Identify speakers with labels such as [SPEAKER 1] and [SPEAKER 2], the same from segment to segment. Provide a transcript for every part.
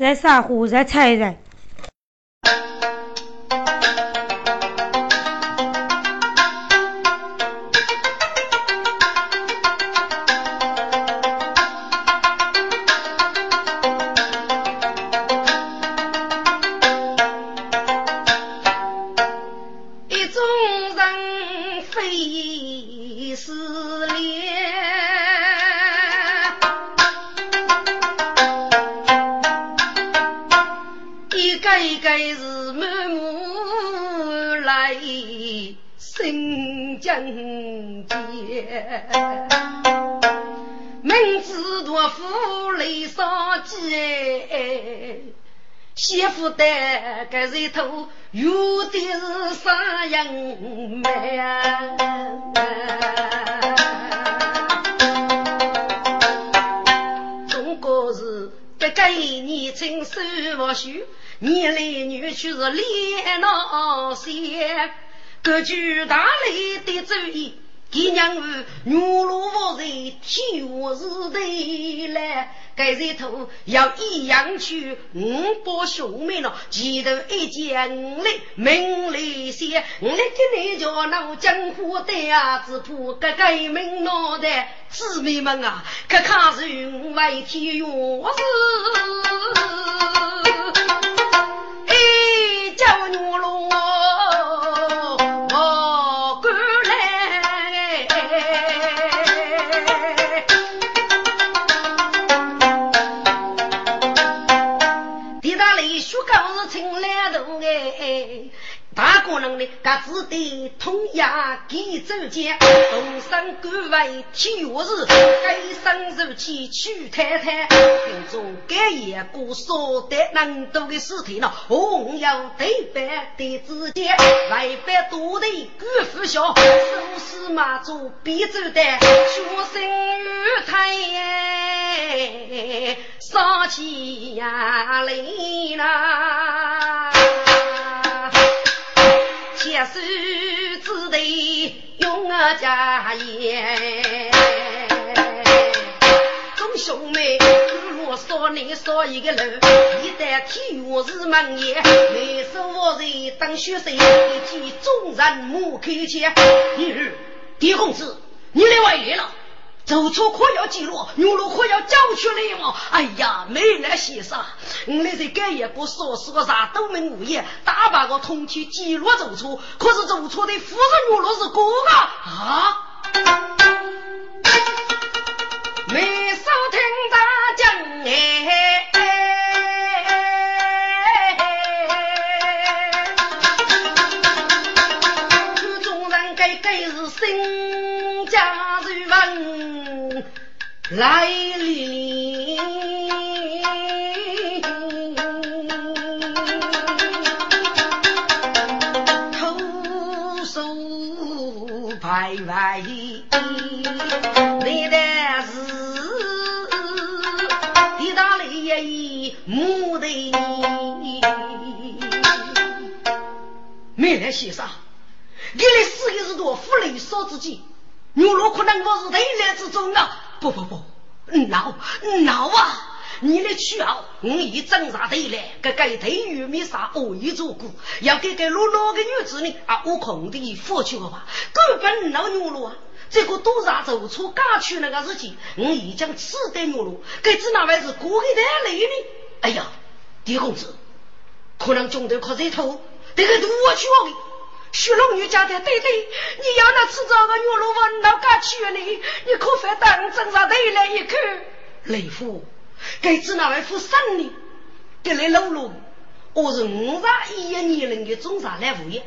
[SPEAKER 1] 在啥货在菜人。
[SPEAKER 2] 明脸闹些。各具大礼的主意，给娘儿牛罗我在天我是的来，该日头要一样去五百兄妹了，前头一件五来名来些，我来给你叫那江湖的啊，只怕个个名脑袋姊妹们啊，可看是云外天用是，哎叫牛罗。各自的同样给走间，同生官位天下事，该生如气娶太太，心中该也过少得能多的事体呢。红要对白的之间，外边多的官夫小，手势马祖必走的，学生与太上起呀来啦。写书只得用啊家业，众兄妹，我说你说一个人，一旦替我是门业，没收我人当学生，一见众人莫开腔。你，狄公子，你来外来了。走错可要记录，牛路可要交出来嘛！哎呀，没来先生，我来在盖一个说是个啥都没物业，大把个通去记录走错，可是走错的夫人牛路是哥哥啊！没少听大讲哎，来临，偷手拍外，你的是意大利木头。没来先生，你来四个是多夫雷少之计，牛肉可能我是内来之中啊。不不不，闹闹啊！你来取啊！我一挣扎得来，个个头玉米啥我一做过，要给个老老个女子呢啊！我空的付出吧，根本老牛路啊！这个多少走错刚去那个事情，我已经吃得牛路，该知哪位是过给太累呢？哎呀，狄公子，可能中头靠这头，这个我去我。徐龙女家的对对，你要那吃这个牛肉饭，那敢去呢？你可反当真上头来一看，雷夫，该知哪位夫生呢？给来露露，我是五十一一年龄的中上来物业，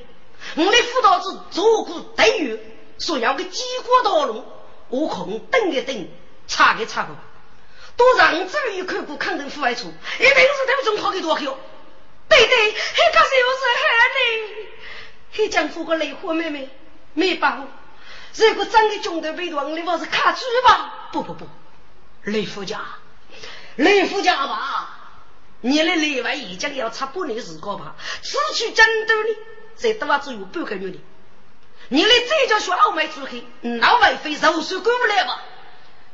[SPEAKER 2] 我的辅导子做过待遇，说要个几国道路，我空等一等，查个查个，都让这一看过康定户外处，一定是他们中好的多口。对对，还可是又是害呢。黑江夫个雷火妹妹没把握，如果长个中的被动，你我是卡住吧？不不不，雷夫家，雷夫家吧，你的内外已经要差半年时间吧？此去争斗呢，再多只有半个月的。你来这叫学傲慢出去，那外非肉手过不来吧？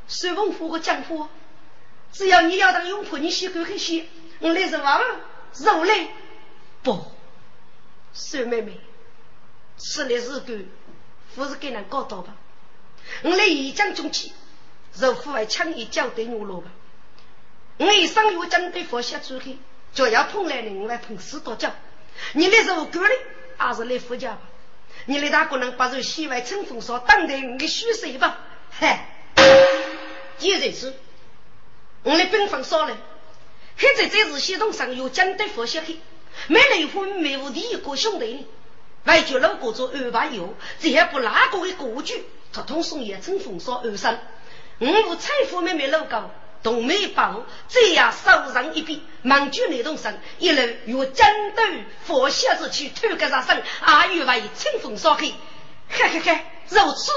[SPEAKER 2] 随风府和江夫，只要你要当勇婆，你先过去先。我来是娃肉嘞？不，孙妹妹，此类事干，不是给人搞到吧？我来一将中去，肉户外抢一交对我了吧？我一上月针对佛下出去，就要碰来的，我来碰死多脚。你来是我干的，还是来夫家吧？你来大可能把这西外春风说当得你虚岁吧？嗨，既然是，我来兵锋说了，现在这次系统上有针对佛下去，没雷锋没无第一个兄弟呢，外就路过做二八油，这也不哪个的过去，他通送也春风扫二三，我无财富妹妹路高。东美宝这样手上一笔，忙就那动身，一路与战斗佛下子去偷个杀生，阿玉为清风烧开，嘿嘿嘿，如此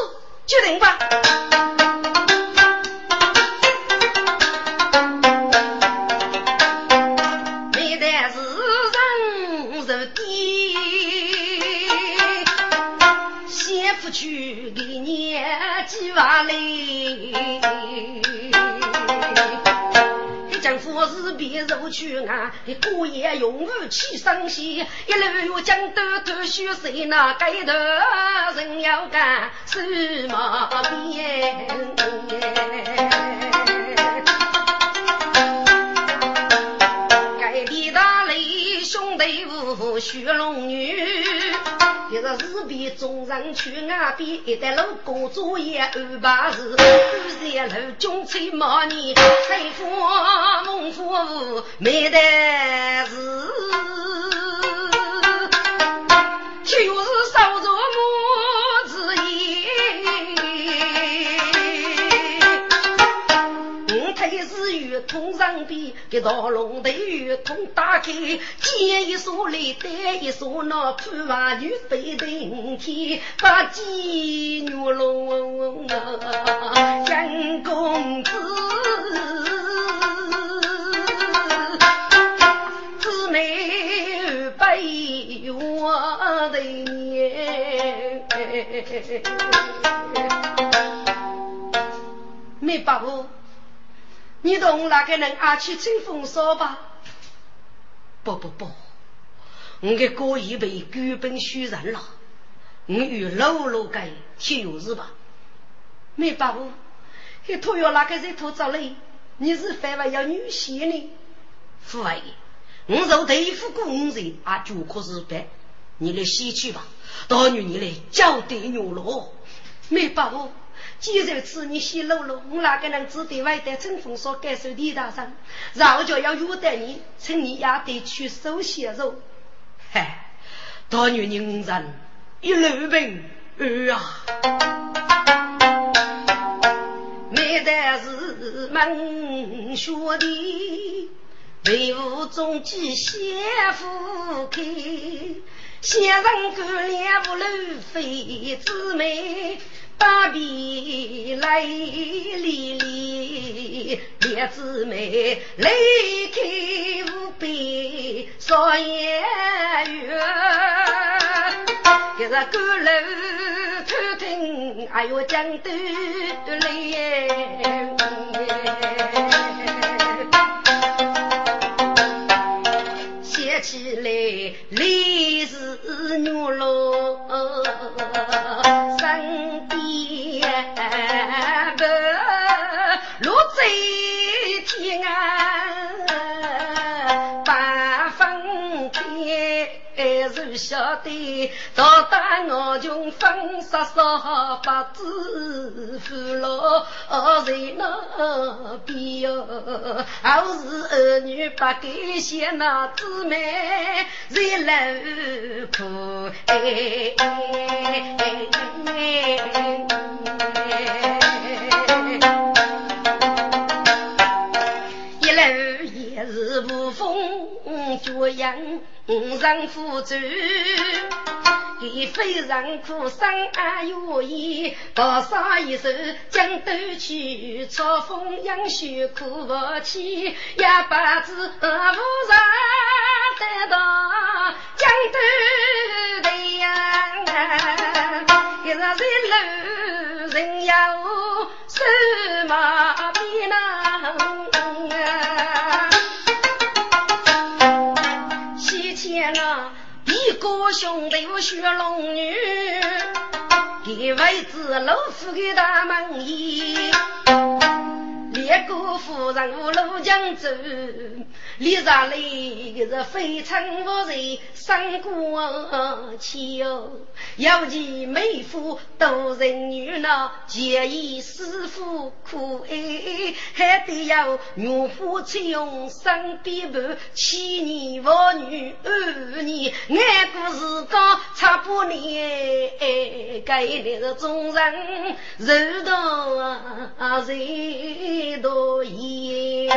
[SPEAKER 2] 决定吧。年纪万嘞。是别入去啊！过夜用武器伤心，一路将刀头血水那盖头人要干什么变？盖地大雷兄弟五血龙女。一日日比众人去外边，一带路工作也安排事。二三路军车冒你，财富丰富没得事。上边，给道龙的与通打开，见一所来，带一所那盼望女飞腾天，把鸡牛龙杨公子。我的年，没把握，你同那个人阿去吹风说吧？不不不，我的哥已被根本虚人了，我与老老该铁有事吧？没把握，他托要那个人托走了，你是反为要女婿呢？父爱。我受对付过五人，啊，就可是白。你来洗去吧，大女你来交代牛罗，没把握。既然此你洗喽喽，我哪个能只对外带春风所感受地大上，然后就要约待你，趁你也得去收血肉。嗨，大女人人一路平安啊，没得是门学的。为吾中计先夫开，先人干两不露飞姊妹，把笔来离离，两姊妹来开无边少言语，一日干楼偷听，哎呦讲得来。起来，烈士女罗身边不落在天安，开。谁晓得到大我穷分杀杀不知父老在那边哟，好是儿女不给些那姊妹在楼苦哎一楼也是无风脚样。五丈夫走，一非常苦生阿愿意，多少一手将斗去，嘲讽杨秀苦不起，一把子无人得到将斗兄弟我学龙女，给位子老夫的大门衣。列国夫人无路江走，历上来是非常无人三过气哟。有其美妇多人女呢，结义师傅苦哎，还得要女夫采用三比半，七年妇女二年，爱过是讲差不年，该的是众人柔道啊人。多言，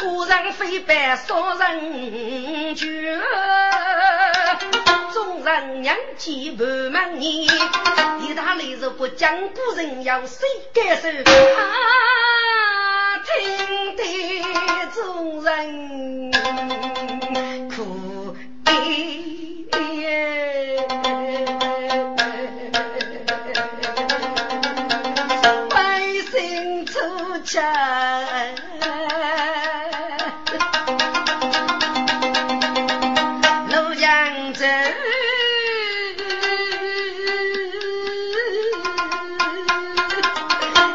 [SPEAKER 2] 古人非白少人绝，众人娘气不满年，一大雷是不讲古人要谁感受？啊，听得众人哭哎。山，怒江走，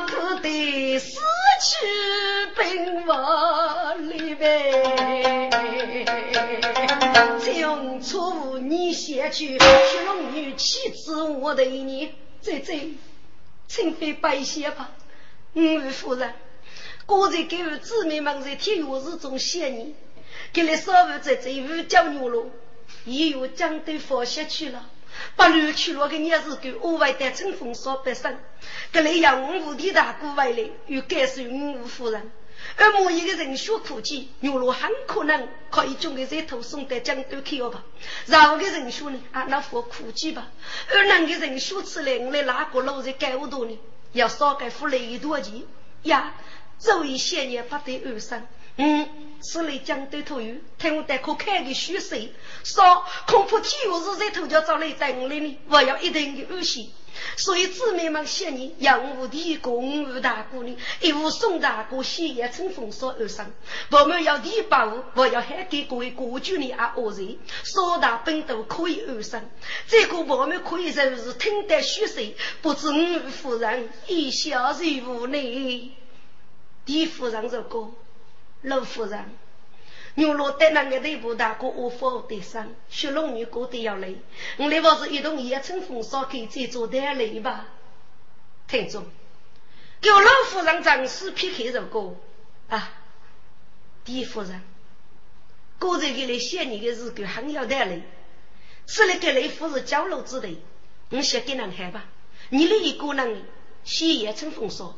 [SPEAKER 2] 可得死去兵亡里边。从初你先去，龙女妻子我对你，再再，请非白写吧，五位夫人。刚才给我姊妹们在天月日中谢你，给了稍微在这五角牛肉，也有将都放下去了，把六去了个也是给额外的春风扫百生，给了杨五的大姑回来，又感受五五夫人，而某一个人学苦计，牛肉很可能可以将个在头送到江都去了吧？然后个人说呢，啊，那副苦计吧，而那个人学出来，我来哪个路在干我多呢？要少给付了一多钱呀？作为先年不得安生，嗯，此类江都头鱼，听我带可开个虚水，说恐怕天下日在头就找来等来呢，我要一定的安心。所以姊妹们谢你，杨武的公吴大哥呢，一无宋大哥先也乘风所而生，我们要提报，我要还给各位国君呢啊恶人，说大本都可以而生，这个我们可以说是听得虚水，不知吴夫人一笑如无呢。李夫人说过，老夫人，牛罗带那个内部大哥无法得上，雪龙女过得要来，我来我是一同也乘风骚，给这座单累吧。听众，给老夫人正式撇开这个。啊，李夫人，刚才给来写你的日子很要带累，此来给雷夫是交流之地，你写给人看吧，你的一个人写也乘风骚。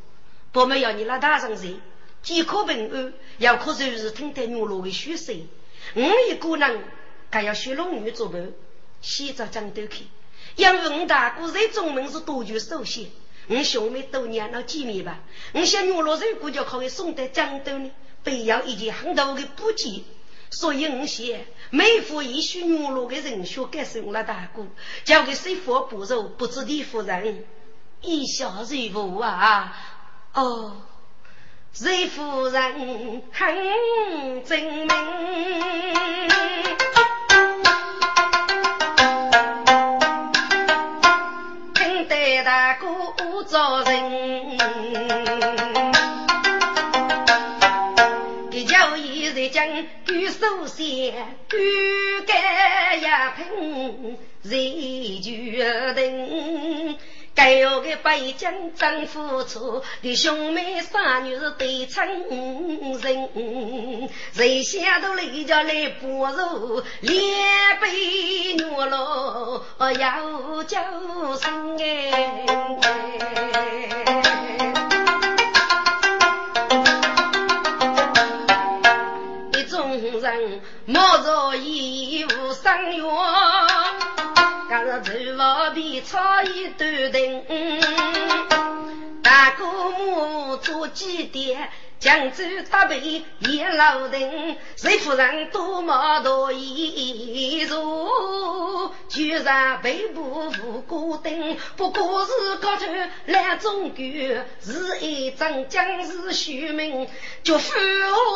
[SPEAKER 2] 我们要你那大上人，饥渴平安，要可就是日听得牛罗的血色。我一个人还要学龙女做伴，洗澡江都去。因为我大哥在中门是多具首先，我兄妹都念了几面吧。我想牛罗如果就可以送到江都呢，必要一件很大的补给。所以我想，每副一许牛罗的人血感受我大哥，交给谁佛不肉，不知地夫人一笑如无啊。哦，瑞夫人很精明，听得大哥做人，给叫一人将，举手先，举杆呀平，人决定。该有个北京政府处，的兄妹三女是对称人，谁想都来家来帮助，两杯牛肉要叫声哎，一众人冒着义务生源。刚是厨房边炒一端灯，大哥母做鸡蛋。江州大北也老定，谁夫人多么多衣着，居然背部无孤灯，不过是高头两种狗，是一张将士虚名，就夫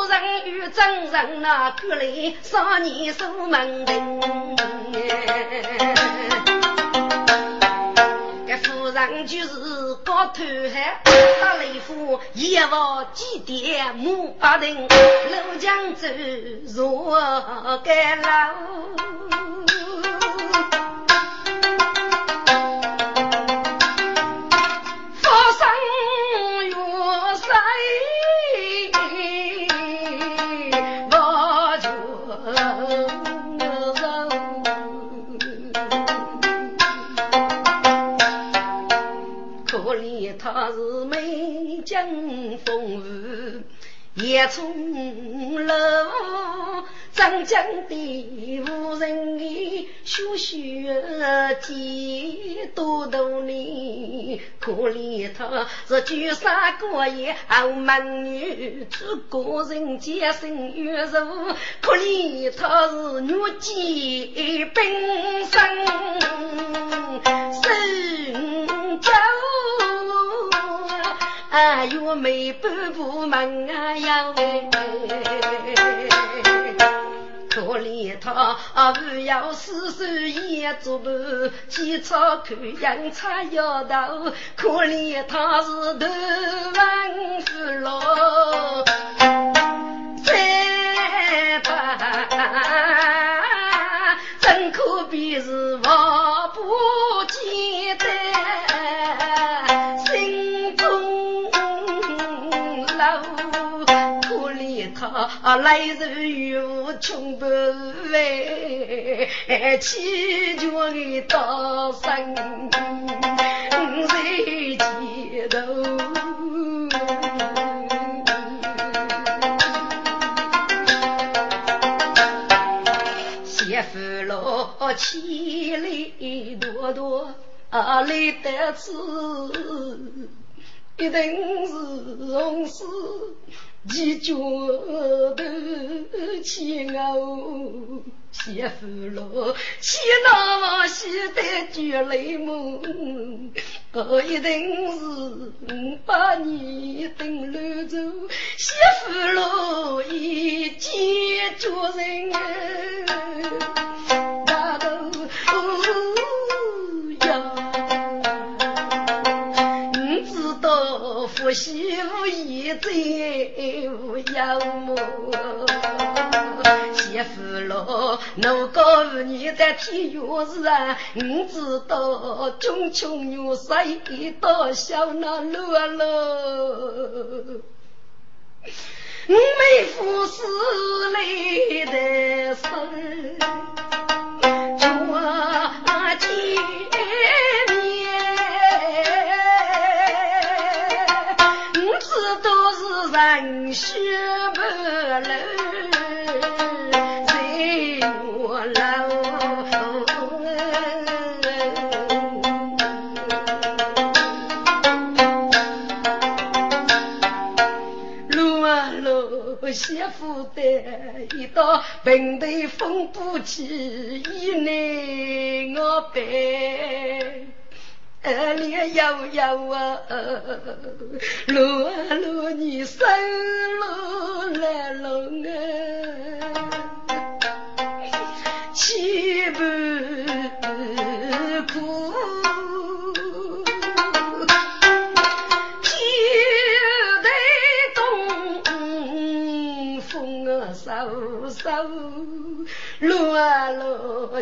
[SPEAKER 2] 人与真人那个来少年守门庭。夫人就是高头汉，打雷锋，一望几点木八定，怒江走若干路。也从楼张江的无人的学学几多多年，可怜他是举三过夜傲慢女，只个人洁身玉肉，可怜他是女妓本身身走。哎哟，没半步门啊呀喂！可怜他不要四手一做伴，起草看洋差摇头。可怜他是头文字老，再把真可比是王不简单，他来日有穷不为，祈求的大山在街头，媳妇老千里多多来得此，一定是红事。一脚头起哦，媳妇咯，起那么喜得绝泪梦，我一定是把你等留走，媳妇咯，一见着人大头夫媳无义在无妖魔，媳妇咯，我告诉你在天月时啊，你知道穷穷女谁到小那路喽？没夫死来的生，我见人血不流，在我楼。路啊路，媳妇的一道平头风不起，一内我背。二里摇摇啊，路啊路，你生路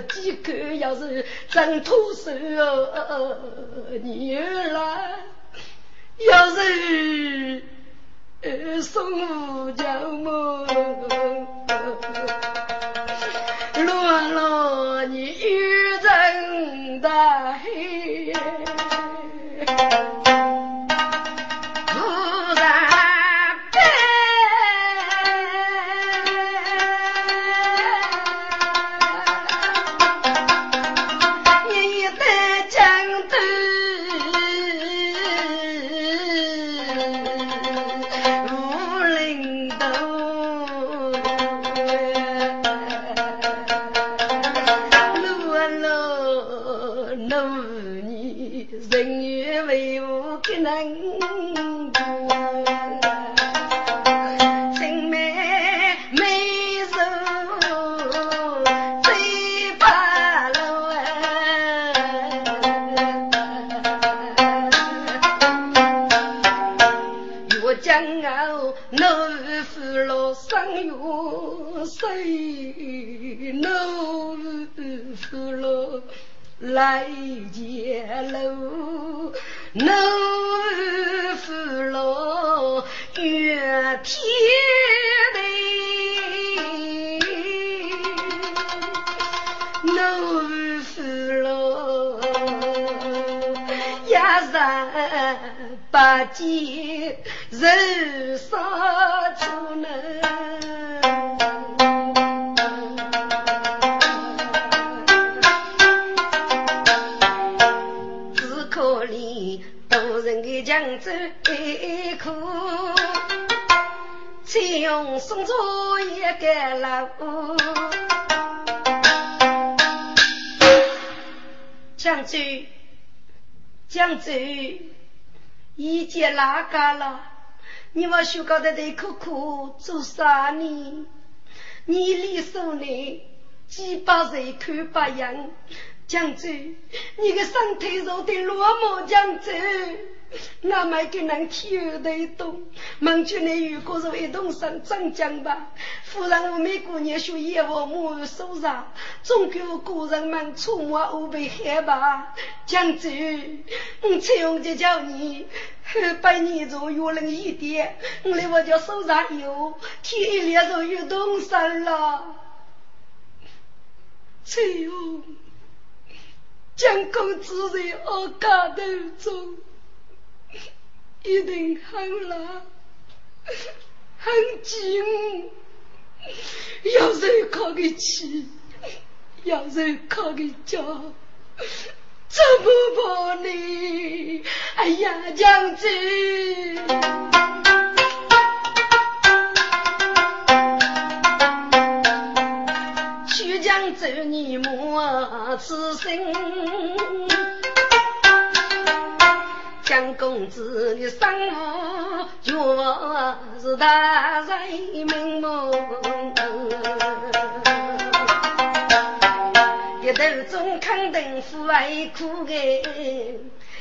[SPEAKER 2] 几个要是真脱手，你来要是送家么？路啊来见路，怒负了月天地，怒负了呀人。八戒人生出能，用送出一个老江州，江州。一见哪个了？你们学高的得苦苦做啥呢？你里手呢？几百人看不样，江州，你个身体弱的落寞，江州。那么给人听得得懂，孟秋你如果是一动上长江吧，夫人我每过年学业务母手上，总给我古人们出没无被害吧？江州，我采用就叫你百年中越冷一点，我来我家手上有，天一亮就有动身了。采用江公子在我家头中。一定很冷，很紧，要人靠个气，要人靠个脚，怎么办呢？哎呀，将军，走你母此生。江公子的生活就是大人门门，一头中肯定富爱苦给。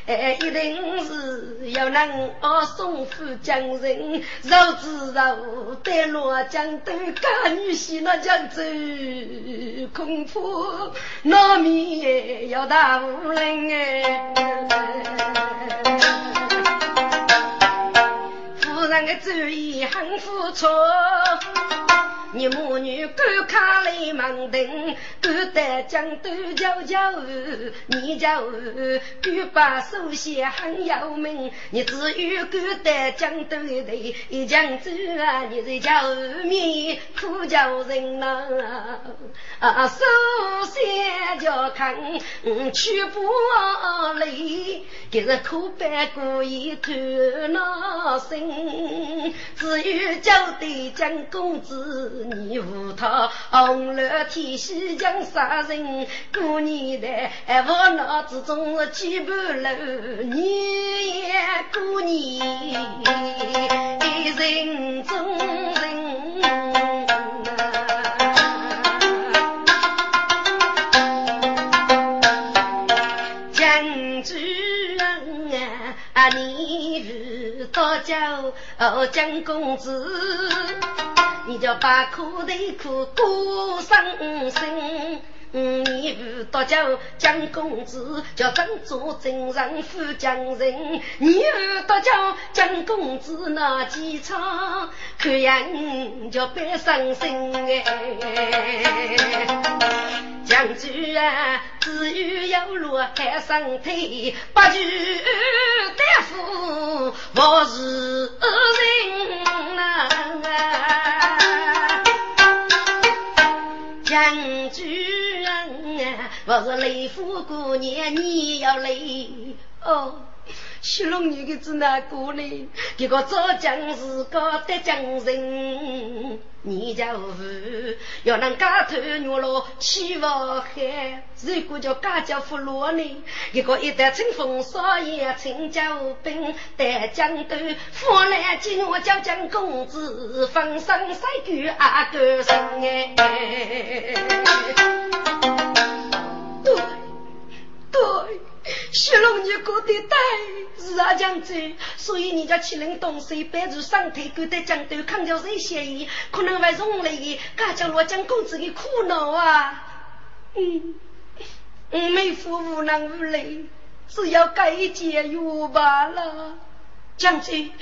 [SPEAKER 2] 哎，一定是要能哦，送夫将人，肉之肉，带落江都干女婿那江州，恐怕那面要打无人哎。夫人的主意很不错。你母女赶卡来忙登，赶得江都叫叫你叫赶把手写很有名。你只有赶得江都的一江州啊，你在叫面苦叫人呐啊，手写叫看去不累，今日苦半过一头脑心，只有叫对江公子。你无他红楼天喜将杀人，过年来我脑子中是几盘楼，你也过年人中人将军啊，你遇到叫江公子。你叫把苦头苦过生生，你遇到叫江公子，叫真做真人富江人。你遇到叫江公子那几场，看样叫别伤心哎。将军啊，只有要落海上腿，八九大夫我是人啊，我是雷府姑娘，你要来哦。西龙女的子哪个呢？这个做将士个得将人，你家父要能家头牛罗起不海，如果叫家家富罗呢？一个一代清风少爷陈家兵带江都，富来今我叫江公子，风生水举阿哥生哎。对对。
[SPEAKER 3] 小龙女过得呆，是啊将军，所以你家七人东西摆住上台，勾得江头看着谁嫌疑，可能会从来的，家将罗江公子的苦恼啊。嗯，我妹夫无能无力，只要改一节约罢了。将军，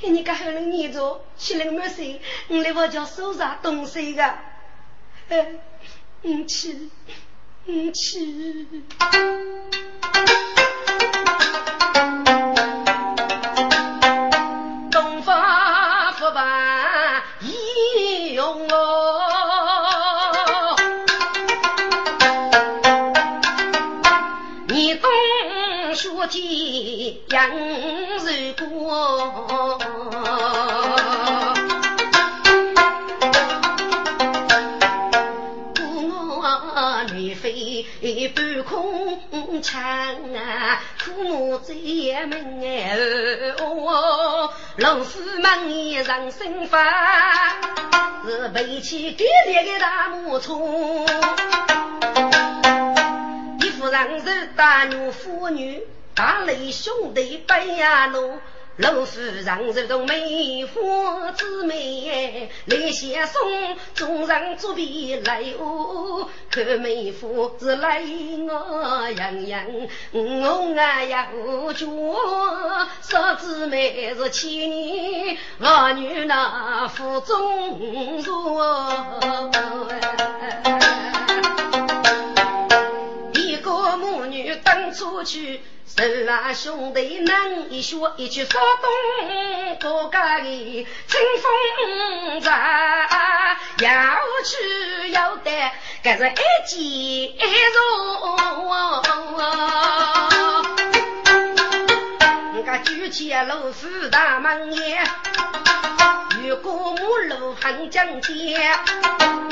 [SPEAKER 3] 你个还能念着七人没事，我来我家收拾东西个。哎，你去。去，
[SPEAKER 2] 东方不败英勇哦，你东书记杨寿国。半空枪啊，苦木在门哦，老师们也上身法，是背起给力的大木冲，一夫人是大女妇女，大雷兄弟背呀路。老夫人如同梅花之美，来相送，众人作比来哦。看梅花是来我洋洋，我啊呀无脚，嫂子妹是千年，儿女那腹中坐。出去。十啊兄弟，能一说一句说东多个的清风在，要去要得，这是一件容。我举起老夫大门也。如果母路横江天，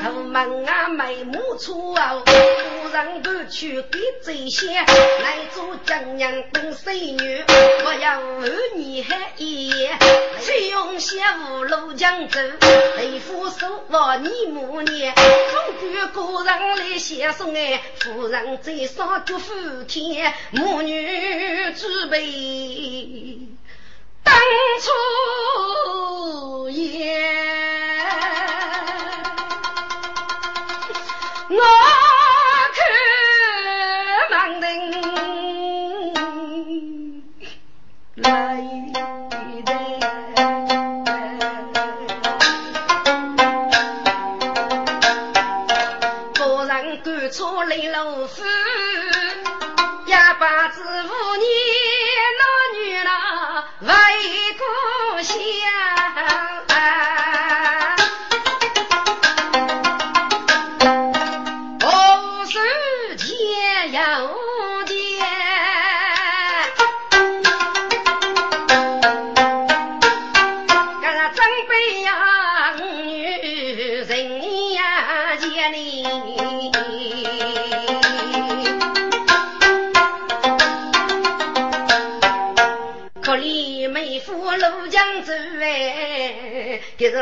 [SPEAKER 2] 头门啊眉目粗啊，夫人不去给贼先，来做江娘等水女，我要儿女还一夜，崔永贤五路江走，雷夫手我你母年，总归个人来写送哎，夫人最少祝福天，母女之辈。当初也，我看盲人来的，个人赶出来老夫，也把子五年。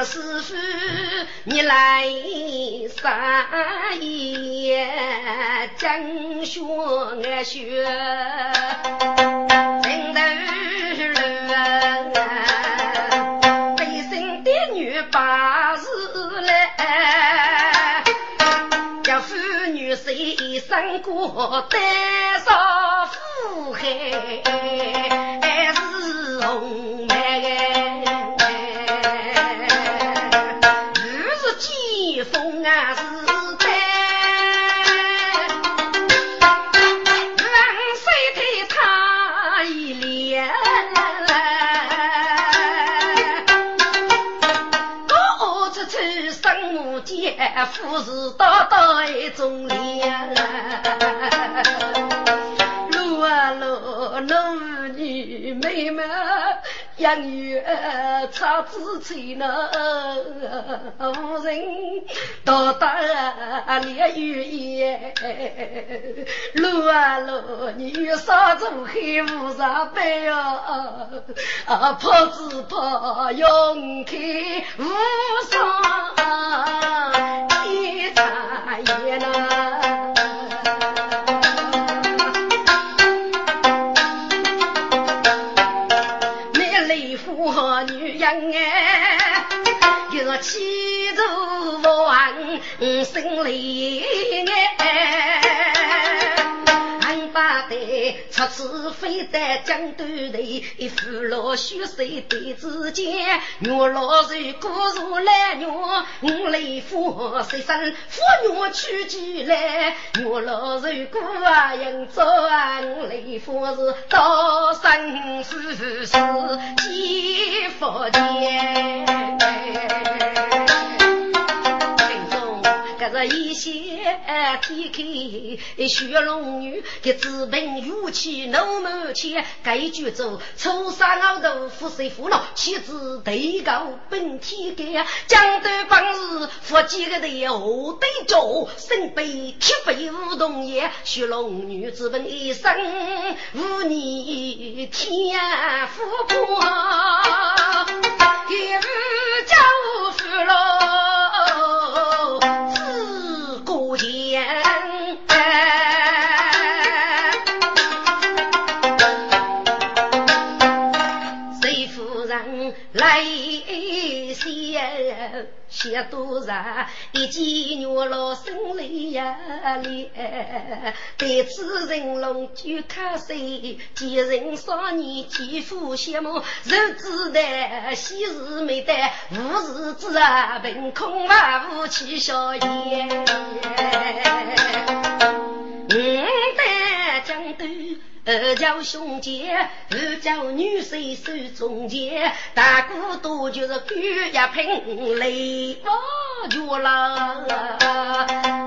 [SPEAKER 2] 哎，这个师傅你来啥也讲学俺学，真头路背身的女把事来，叫妇女谁生过多少苦海。红梅，富士大大一种脸。路啊路，路女妹妹。养育草子吹呢，无人到达烈雨夜，路啊路，女杀猪黑无上班啊，啊跑子跑，勇开无上我气如王心里哎。八代出此非得江东头，父老血水对子间，月老人孤如来月，五雷夫谁生夫女娶进来，月老人孤啊应做啊，我雷夫是到生死是几福间。些天开雪龙女，给资本勇气怒满腔，该举走初三熬豆腐谁腐了？妻子对高本天干，江东帮日夫几个的何对着？身背铁背梧桐叶，雪龙女资本一生无你天福过，一日家富了。写多少一见月老生泪呀泪，对此人龙就看谁？见人少年肌肤羡慕，日子的喜事没得，无日子啊凭空啊无气笑颜。五代将都。二叫兄姐，二叫女婿手中剑，大哥多就是狗一瓶泪花绝了，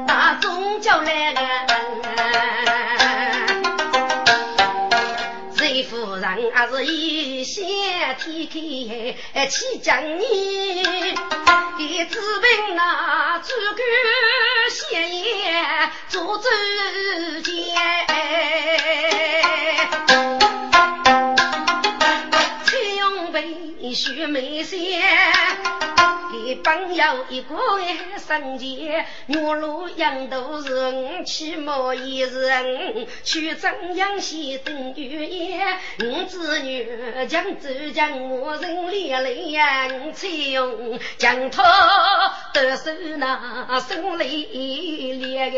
[SPEAKER 2] 大中叫来个谁夫人还是一线天开去将你，给子兵那诸葛先爷做主见。须眉仙，给朋友一个生前，月落阳都是五起毛一人，去张阳西等雨夜，五子女将走将我人连累呀，才用将他得手那生泪连个，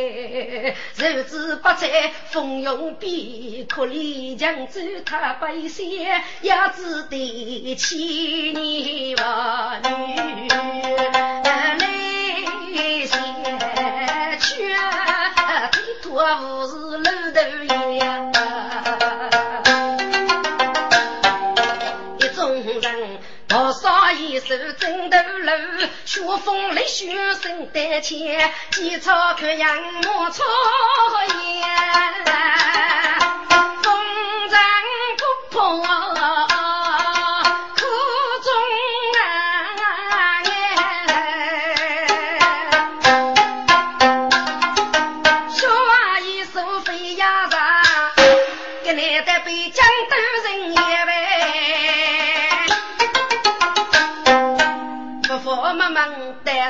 [SPEAKER 2] 日子不在风涌边，可怜将走他百姓，也只得起。你娃女来些去，推脱无是楼头呀。一众人多少一手枕头楼，雪风雷雪声带前，几草看杨木草烟，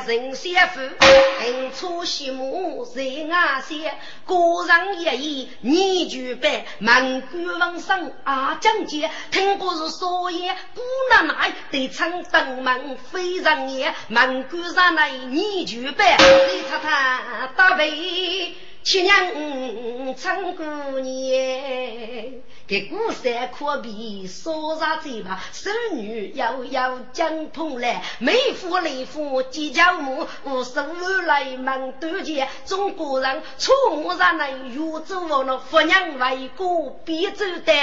[SPEAKER 2] 人先富，人出西母人阿些，古人一言念旧白，门古文生阿讲解，听过是所言姑奶奶对称登门非常严，满古上来你就白，李太太大悲。七娘唱过年，给古山可比烧上嘴巴，手女摇摇江蓬来，妹夫雷夫结交母，无手来忙端前，中国人出门上来越走我那夫娘为国必走的。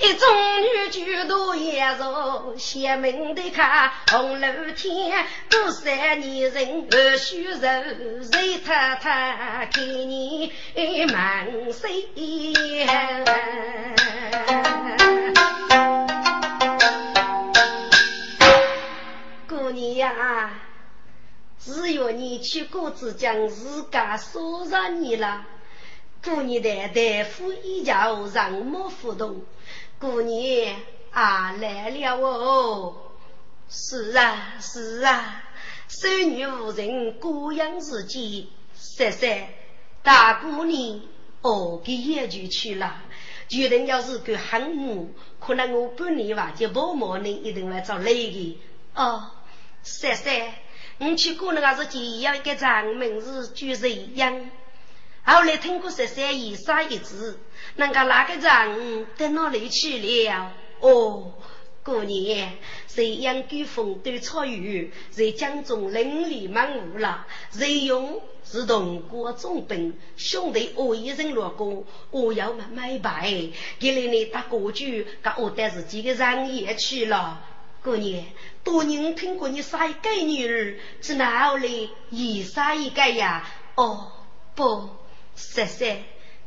[SPEAKER 2] 一众女举头也着，贤明的看红楼天，多三年人二须人，谁太太给你满岁？姑娘呀，只有你去过子将自家说上你了，姑娘的大夫一叫让莫互动。姑娘啊来了哦！是啊是啊，孙女无人过养自己，三三大姑娘哦给野就去了。决定要是个喊我，可能我半年吧就不忙呢，一定来找累的。哦，三三你去过那个是第要一个长名字就谁样？后来听过十三姨啥一字，那个那个人到哪里去了？哦。过年，谁养狗风都草鱼，在江中邻里满屋了。谁用是同国总兵，兄弟我一人落过，我要买买白。给了你打过去，给我带自己的人也去了。过年，多年听过你杀一个女儿，是哪里一杀一个呀？哦，不，十三，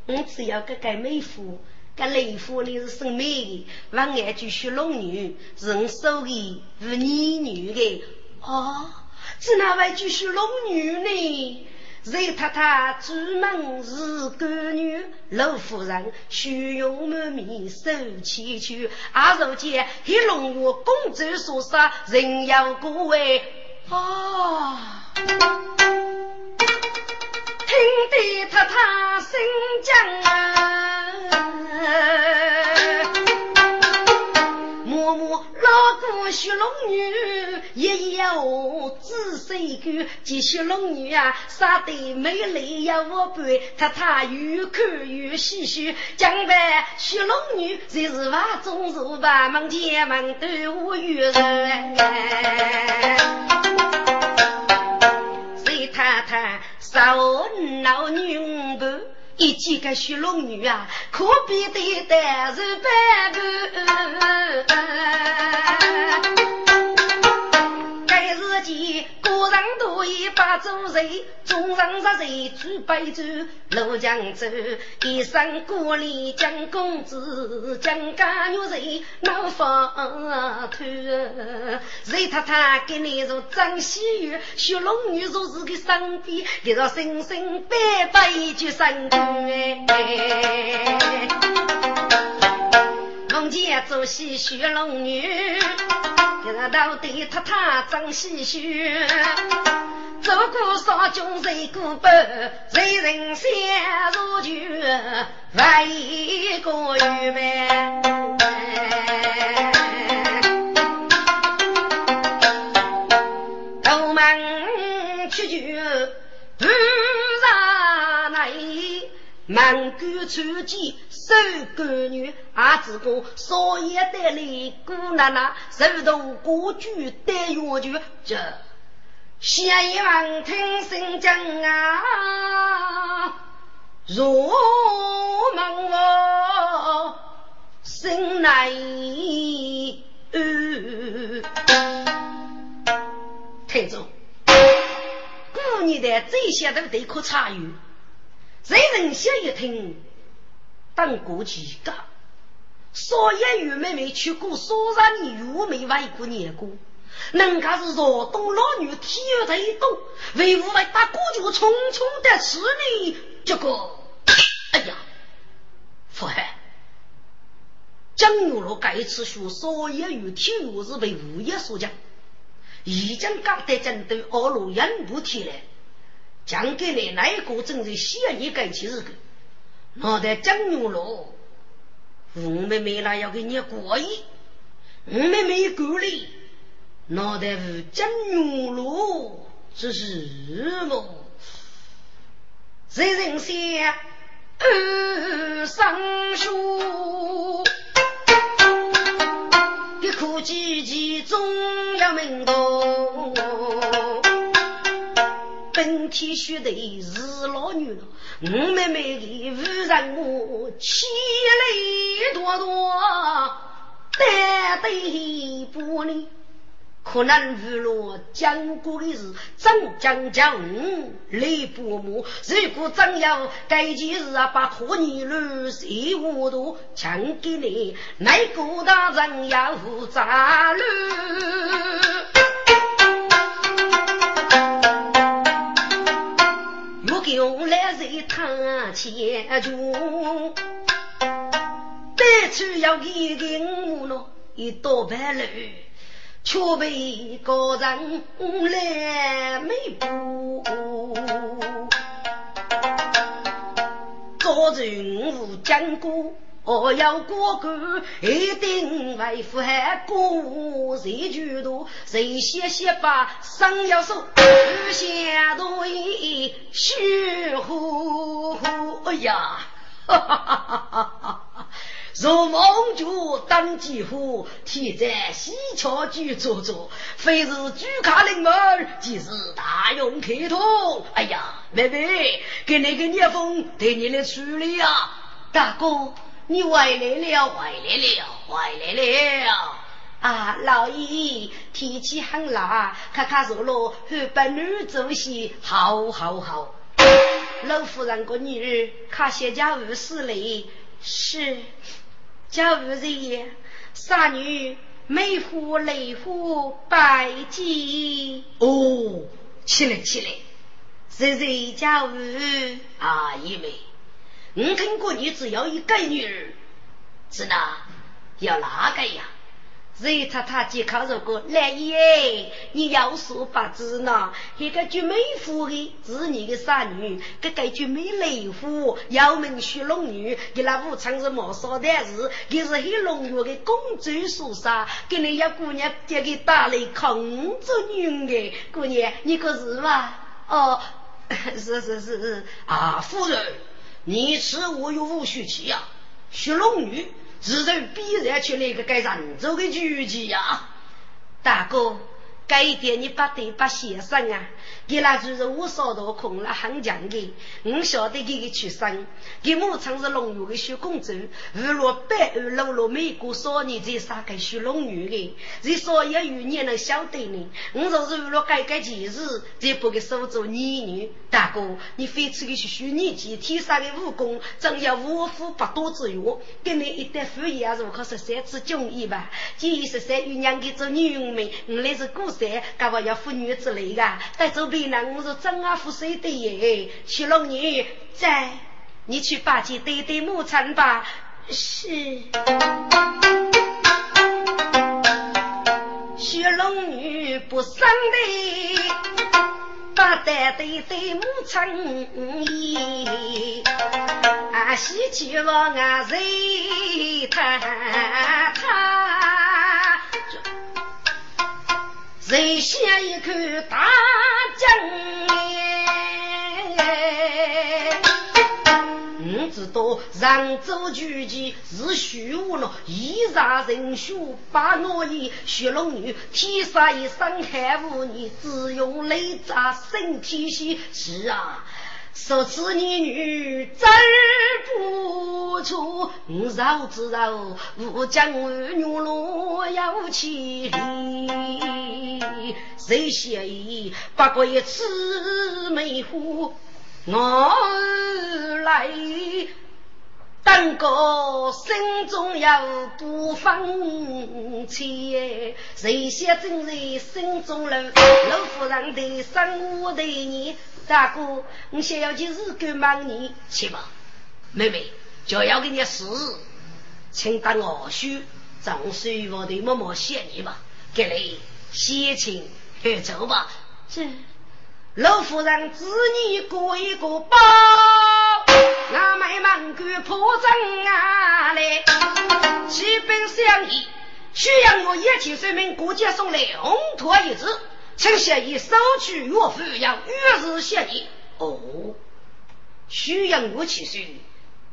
[SPEAKER 2] 我只要个个妹夫。这雷府里是生美的，往外就是龙女，是我收的无女女的。哦，是哪位就是龙女呢？瑞太太专门是干女，老夫人笑容满面，手牵手，啊，如今黑龙女公主所杀，人要过位。啊，听得太太心惊啊！默默老过雪龙女，一夜仔细看，这雪龙女啊，杀得美丽又无悲，太太越看越唏嘘。将来雪龙女才是瓦中如把门前门对我遇人，谁太太杀我老女儿一见个雪龙女啊，可比得单是百般。该日间古人多一把做人，众人杀谁举杯酒，怒江州一生孤立江公子，江家女人闹放脱。谁太太给你做张喜玉，雪龙女若是个身边，给他生生白白一句三句哎。梦见做戏雪龙女，给他到底太太张喜玉。走过山中谁过北，谁人相如旧，万一个月呗。满谷出钱收干女，阿子哥少爷带来姑奶奶，手头过去带药酒这。希望听声讲啊，入梦哦，醒来呃，太祖，古年的这些都得可参与，谁人想一听，当过几个，所以玉妹妹去过，所让你玉妹外过年过。人家是若东老女，体育在动，为无为打过就匆匆的十里，这个，哎呀，父海，江玉罗该次学所有与体育是为物业所讲，已经搞得针对二路人不提了，讲给你那一个正在现你该起日个，那得江玉罗，我们没来要给你过意，我们没鼓励。脑袋是金牛罗，这是么？谁人写二生书？一苦几几终要命多。本天学的是老女了，我妹妹的夫人我气泪多多，担得不呢？可能娱乐讲过的是真讲讲雷伯母，如果真要该件事啊，把可女儿谁糊涂，讲给你，那个大人要负责了。用来在堂前中，带出要给给我弄一道白路。却被高人来没补，高人无讲过
[SPEAKER 1] 我要过关，一定为父海过。谁举多，谁写写把生要手，下多一虚乎乎。哎呀，哈哈哈哈哈哈！如梦就当几户，贴在西桥居坐坐，非是举卡临门，即是大用开通。哎呀，妹妹，给那个聂风对你来处理啊！
[SPEAKER 2] 大哥，你回来了，回来了，回来了！啊，老爷，天气很冷，看看热了，和本女做戏，好好好。老夫人个女儿，看些家务事嘞，是。家务人员，杀女美妇雷妇拜祭。
[SPEAKER 1] 哦，起来起来，
[SPEAKER 2] 谁谁家务？
[SPEAKER 1] 啊，因为我听过你只要一个女儿，是哪？要哪个呀？
[SPEAKER 2] 瑞太太健康如果来耶，你要说不知呢？一个绝美妇的是你的三女，这个绝美雷妇要门学龙女，给那武昌是毛少的事，给是黑龙女的公主所杀，给你一姑娘这个打雷空着女的姑娘，你可是吧？哦，是是是
[SPEAKER 1] 啊，夫人，你吃我有无须气呀？雪龙女。自然必然去那个该人走的聚集呀，
[SPEAKER 2] 大哥。这一点你不得不先生啊！给那就是我少到空了很强的，我晓得给个出生，给母亲是龙女的小公主，日落百二落落美国少年才杀个小龙女的，这少爷有你能晓得呢？我若是日落改改前世，再不给收做女女。大哥，你非吃个学学年纪天生的武功，真要五夫八多之用，给你一旦敷衍如可是三次中意吧？今十三与娘给做女佣们，我来是故事。干嘛要妇女之类的？在周边呢，我是真阿富水的耶。徐龙女在，你去把鸡对对母亲吧。是。徐龙女不生的，把带对对母亲。啊，喜气往啊谁他他。人下一口大江面，你知道扬州举旗是虚无了，一杀人血把我以血龙女，天生一身海无你，只用雷炸身体细，是啊。说此女女真不错，绕子绕，吾将女落有其理。谁嫌不过一次美妇，我来等个心中有不放弃。谁嫌正在心中留，老夫人的生我的你。大哥，我想要去日干忙你，
[SPEAKER 1] 去吧。妹妹，就要给你事，请当我婿，张水我的默默谢你吧。给你先请走吧。
[SPEAKER 2] 这老夫人子女过一个包，俺们门口破阵啊嘞，基本相依。需要我一起说明国家送来红土一支。请协议收取岳父要月日协议
[SPEAKER 1] 哦，需要我去说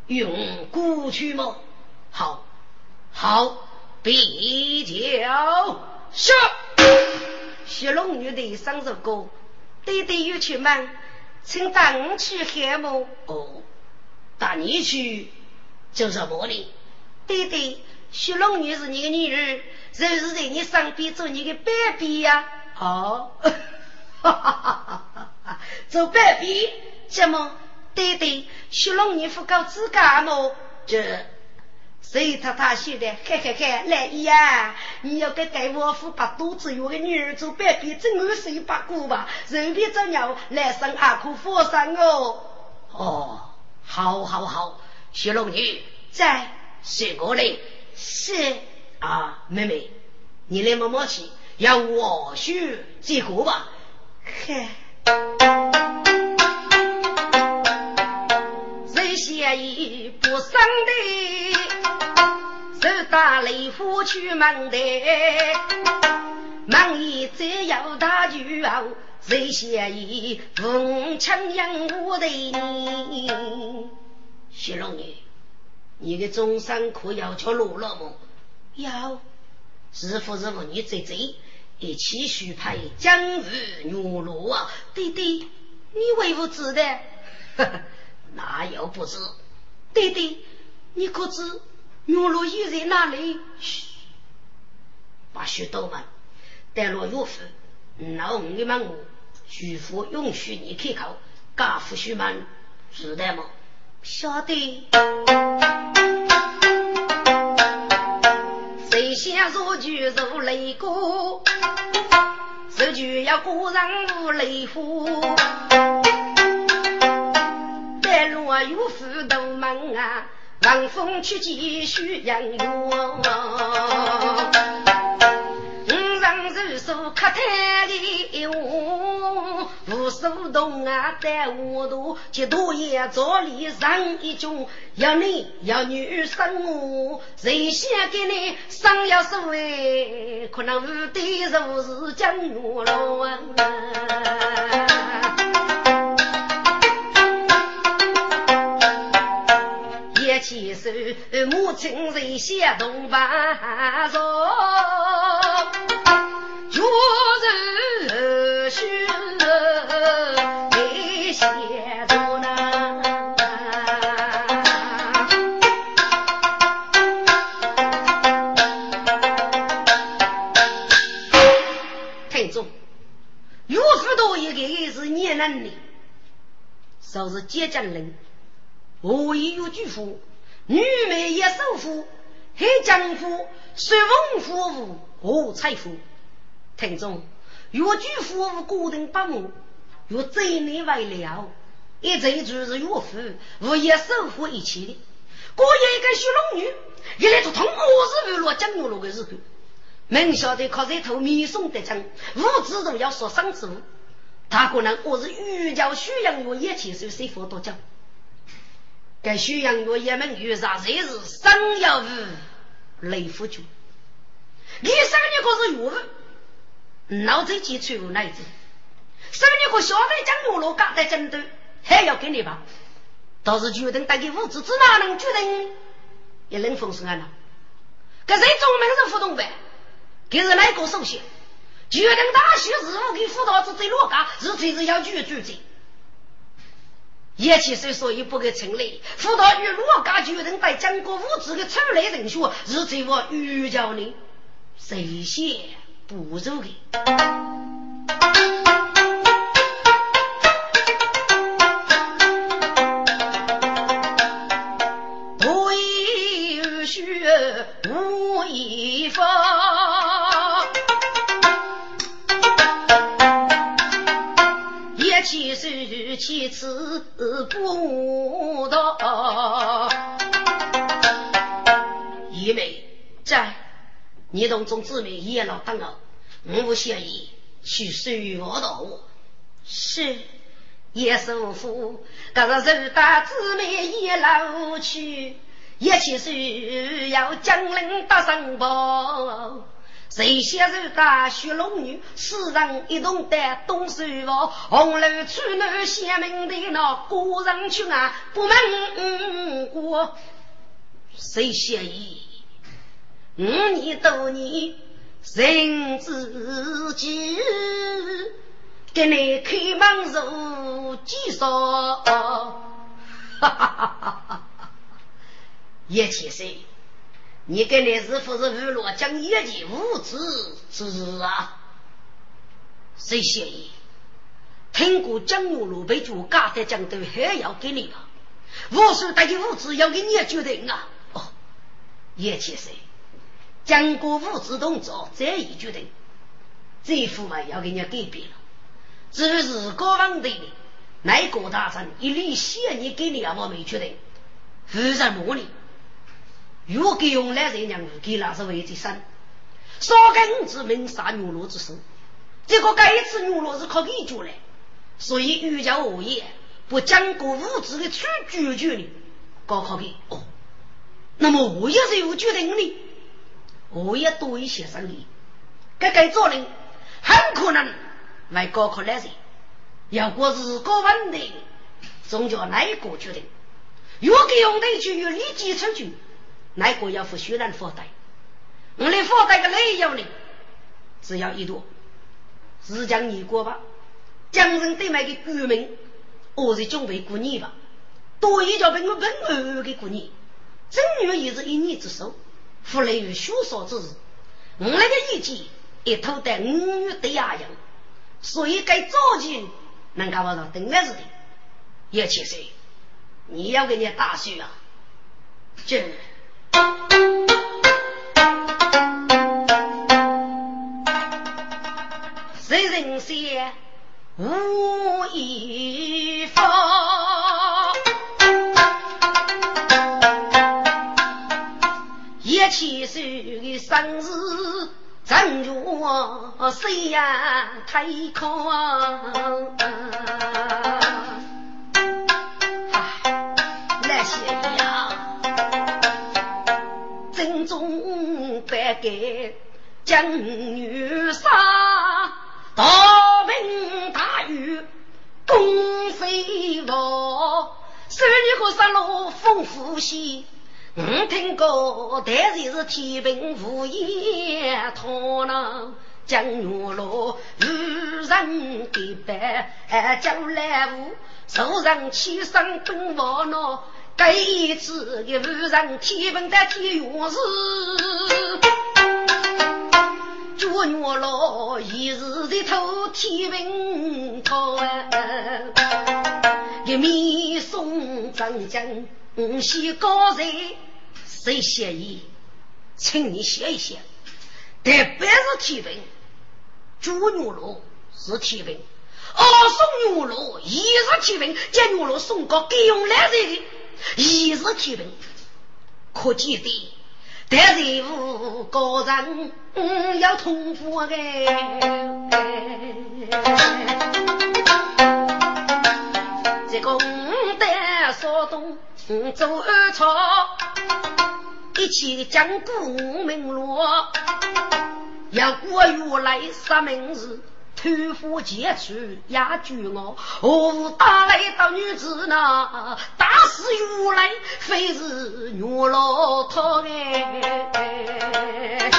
[SPEAKER 1] 用过去吗？好，好，比较。
[SPEAKER 2] 是。小龙女的生日歌，对对有去吗？请带我去看么？
[SPEAKER 1] 哦，带你去做什么呢？
[SPEAKER 2] 对对，小龙女是你的女儿，就是在你身边做你的 baby 呀。
[SPEAKER 1] 好，哈哈哈哈哈！
[SPEAKER 2] 做百变，怎么？对对，小龙你不搞自家么？
[SPEAKER 1] 这
[SPEAKER 2] 谁他他写的？嘿嘿嘿，来呀！你要给给我夫把肚子有个女儿做百变，真我谁把过吧？人别这鸟来生阿可佛生哦！
[SPEAKER 1] 哦，好好好，小龙女
[SPEAKER 2] 在，
[SPEAKER 1] 是我嘞，
[SPEAKER 2] 是
[SPEAKER 1] 啊，妹妹，你来摸摸去。要我去结果吧，
[SPEAKER 2] 嘿，谁嫌疑不生的？
[SPEAKER 1] 那雷虎去门台，门一再要打酒后，谁先一逢枪杨我的你？
[SPEAKER 2] 谢龙女，你的终身可要吃落了么？
[SPEAKER 1] 要。
[SPEAKER 2] 是否是妇女在这一起许配江鱼牛罗啊？
[SPEAKER 1] 弟弟，你为何知的？
[SPEAKER 2] 哪有不知？
[SPEAKER 1] 弟弟，你可知牛罗又在哪里？
[SPEAKER 2] 嘘，把许都问，带落岳父，那我们我，徐父允许你开口，家父许们知道吗？
[SPEAKER 1] 晓得。谁先入就入雷锅，入就要过上无雷火。带路有福大门啊，望风去见徐阳月。手磕太的我，无数动啊，在我度，几多也早里上一军，要你要女生我，谁先给你生要手哎？可能无敌如是江月楼啊！一起手，母亲谁先动把手？若是虚给写着呢，
[SPEAKER 2] 太重。岳父多一个是年能的，说是接将人，我也有巨富，女美也首富，黑江富，随风富无何财富。听众，越举服务固定八目，越追你为了，一追就是岳父，物业守护一起的。过一个小龙女，一来就通我是为落江牛路的日子，明晓得靠这头米送得成，物资都要说生之物。他可能我是玉教徐阳月也接受谁佛多讲，该徐阳月也门遇上谁是生要物雷夫君，你生你可是岳父。脑子记错误那一种，生你个小队将牛肉干在针对，还要给你吧？倒是决定带给物资，只哪能决定？一冷风声啊！了，可谁中门是互动呗？给是哪个首先？决定大学事务给辅导子最落干，是最是要拒绝罪。一七岁所以不给成立，辅导与落干决定带经过物资的出来人选，是最我预教你谁先？不走的，
[SPEAKER 1] 不以血无以方，一起是其次不到，
[SPEAKER 2] 一妹在。你同众姊妹也老等了，我不嫌意去收我道。
[SPEAKER 1] 是叶师傅，可是受大姊妹也老去，一起是要将领打上报。谁先受大雪龙女，四人一同带东手房，红楼出南县门的那过上去啊，不问过
[SPEAKER 2] 谁先意？
[SPEAKER 1] 五年多年人自己，给你开门如几少？哈
[SPEAKER 2] 哈哈哈！叶千岁，你跟你是不是娱乐讲业绩无知之啊？谁嫌疑？听过江牛路被主嘎在江头，还要给你吧？我说带有物资要给你决定啊！哦，叶千岁。经过物资动作，再一决定，这副嘛要给人家改变了。至于是国王的内阁大臣一律谢你给你啊，我没决定。负责模拟，如果用来这样给那是为之生，少根之名杀牛罗之手。这个该次牛罗是靠你做来，所以御教我也不经过物资的出决绝的，高考的哦。那么我也是有决定的。我也多一些生意。这个做人很可能为高考来人，要果是个问题，总叫哪一个决定？如果用队去与立即出去，哪个要负血人负担？我来负担个理由呢？只要一朵，是将你过吧。江人对面的居民，我是准备过年吧。多一条本我本儿给过年，正月也是一年之首，福来于学少之日。我那个意见一头在五月的牙样，所以该早起能干不到等来是的。叶七岁，你要给你大叔啊，这。谁人先无一方？一七岁的生日，正月谁呀太空？那些呀，正宗白给将女杀。大名大雨，功飞王，十里河山路丰富些。我听过，但是是天平无言，托那江月落，无人给办，将来无受人欺上奔王闹，这一次的无人天平的天元是。脚牛老一日在偷天平讨啊，一面送张江五西高人，谁写意？请你写一写。特别是天平，脚牛肉是天平，二送牛肉一是天平，将牛肉送到给用来人的，一是天平，可见的。但是无高人要通过的，这个五代少东走二朝，一起讲古名录，要过原来啥名字？偷夫劫取压住我，何打来到女子呢？打死如来，非是女老头哎！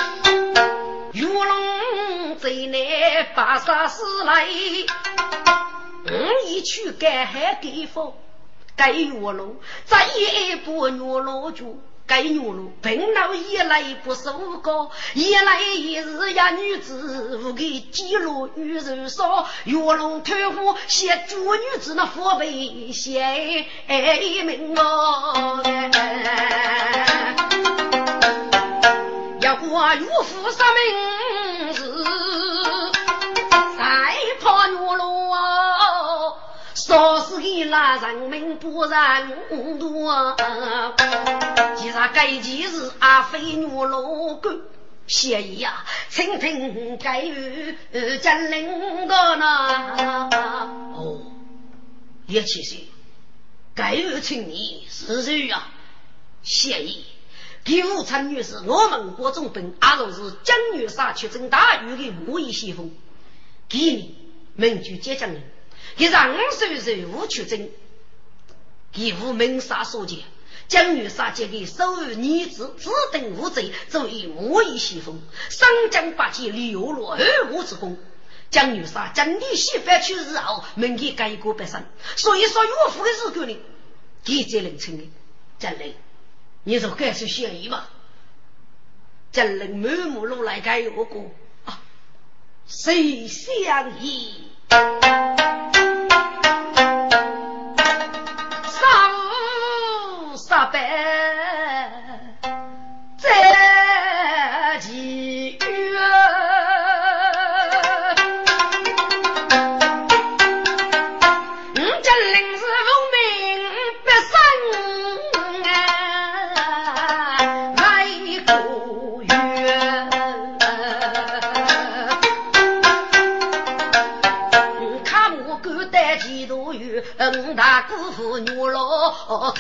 [SPEAKER 2] 玉龙贼难把杀死来，我一去赶海地方，该玉龙再一步玉龙住。该女路，本老一来不是五高，一来一日呀，女子无给记录女人少，月龙偷虎写诸女子那父辈写名哦，要过岳父啥名字，给那人民不认多。其实该件事阿非女老官协议呀，请听该与将领的呢。哦，叶七岁，该与请你是谁啊？协议，第五参女是我们国中兵，阿若是江女杀去征大雨的莫一先锋，给你名居接将领，一让岁岁无去征，给无门杀所见。江女杀劫的收入女子，自等无罪，足以莫以西风。三江八戒流落二无之功。江女杀将你媳妇去日后，门给改过百生。所以说岳父的日干呢，记者人称的真人，你说该是嫌疑吗？真人满目如来改我过啊，谁相依？在几月？我这临时奉命不生啊，来个月，卡
[SPEAKER 1] 敢带几多有五大姑父女老头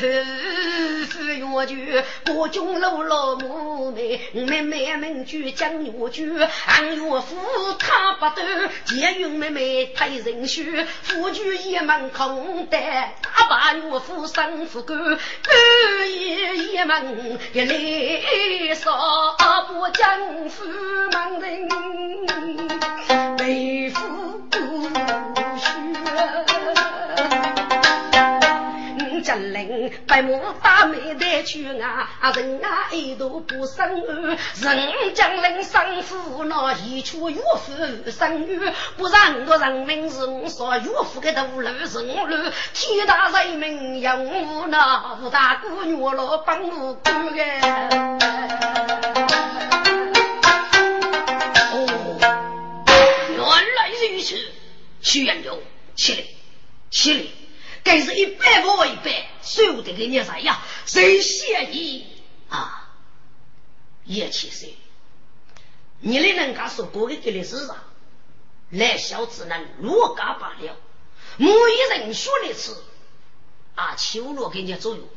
[SPEAKER 1] 夫冤屈，各军路老母妹妹妹们举将女举，俺岳父他不斗，结云妹妹太人须，夫君一门空带，大把岳父生父干，半夜一门一来少不将夫门人背负孤金白马大美带去啊，人啊一度不生儿，人将领生父那一出岳父生女，不然我人民是我说岳父的头颅是我路，天大人民养我那五大姑娘老帮我干个。
[SPEAKER 2] 哦，原来如此，徐元勇，起来，起来。该是一百我一百，收得给你啥呀？谁谢意啊？叶七岁，你的人家说过的给的是啥？来小子能落嘎罢了。每一人学的是啊，秋落给你左右。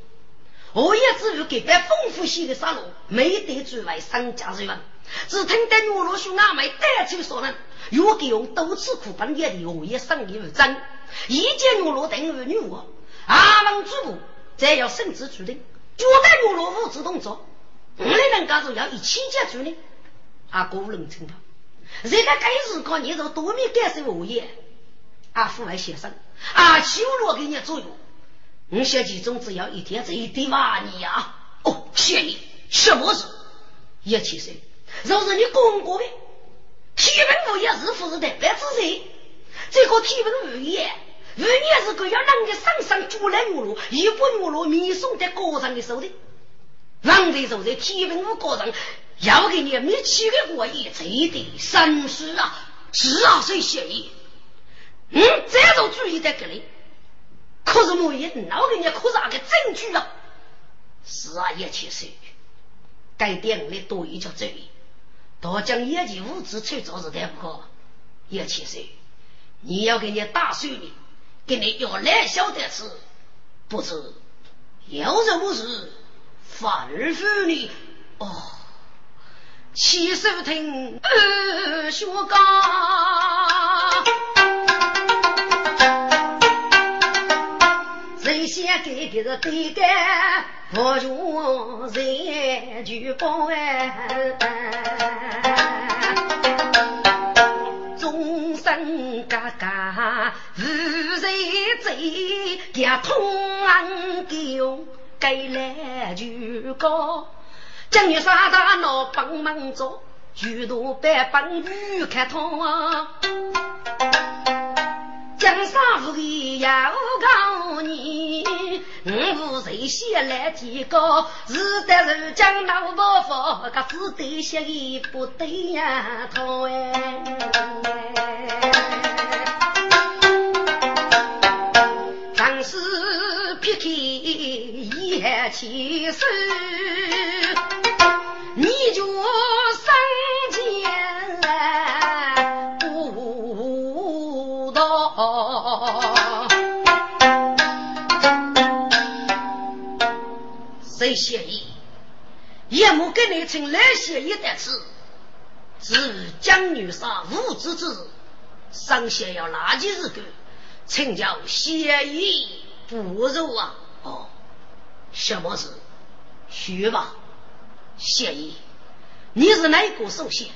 [SPEAKER 2] 我也只有给办丰富些的沙路，没得诸位商家人员，只听得牛罗兄阿妹带头说人，又给用多次苦半夜的我也生意无争。一见牛罗等于女我，阿门主部再要圣旨注定，绝对牛罗无自动作。我的人家说要一起接住呢，阿哥不能听到。这个该日搞你这多米感受我也，阿父外先生，阿修罗给你左右。我小其中只要一天这一点嘛你呀，哦，谢你什么事？一起岁，若是你公过的，天文物业是不是得百之谁？这个天文物业，物业是个要让个上上主来牛罗，一不牛罗米送在高上的手里，让的就在天文物高上，要给你没七个过亿，这的三十啊，是啊，谁协议？嗯，这都注意在这里。可是莫言，那我给你可是那个证据啊？是啊，叶七岁，该店里多一条注意，多将业绩物资出做是太不可。叶七岁，你要给你大孙女，给你要来小的吃，不知有什么事反复你哦？七手听二学纲。先给的是对干，不如人就报哎。终身嘎嘎无人追，也通安丢该来就高。今日三大闹帮忙做，许多百般鱼开通啊。江山富贵要靠你，我谁先来提高？是得是江南伯父，可只得些一不对呀，头哎。当时撇开一起手，协议？也莫跟你称来协议的词，是江女杀无知之日，上先要垃圾日干，请教协议不如啊！哦，什么事？说吧，协议，你是哪一个首先？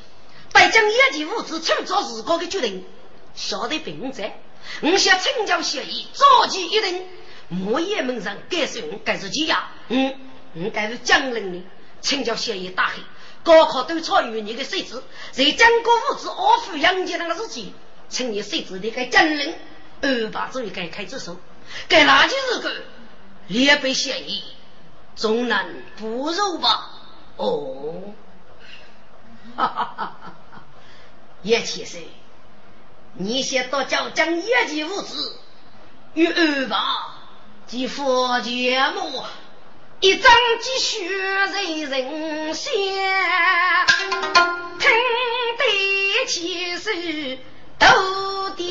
[SPEAKER 2] 待将业绩物资创造自个的决定，晓得并在。我想请教协议，召集一人，莫言门上该是我，该是几呀？嗯，我该是江陵的，请教协议大黑，高考都超越你的设置，在江国物资二富杨家那个事情，请你设置的该江陵二把主意该开支手，该哪件事个列备协议，终难不入吧？哦，哈哈哈哈哈，叶七岁。你先到叫将业绩物资与二吧，及佛节目一张积血人人先，听得起手都点。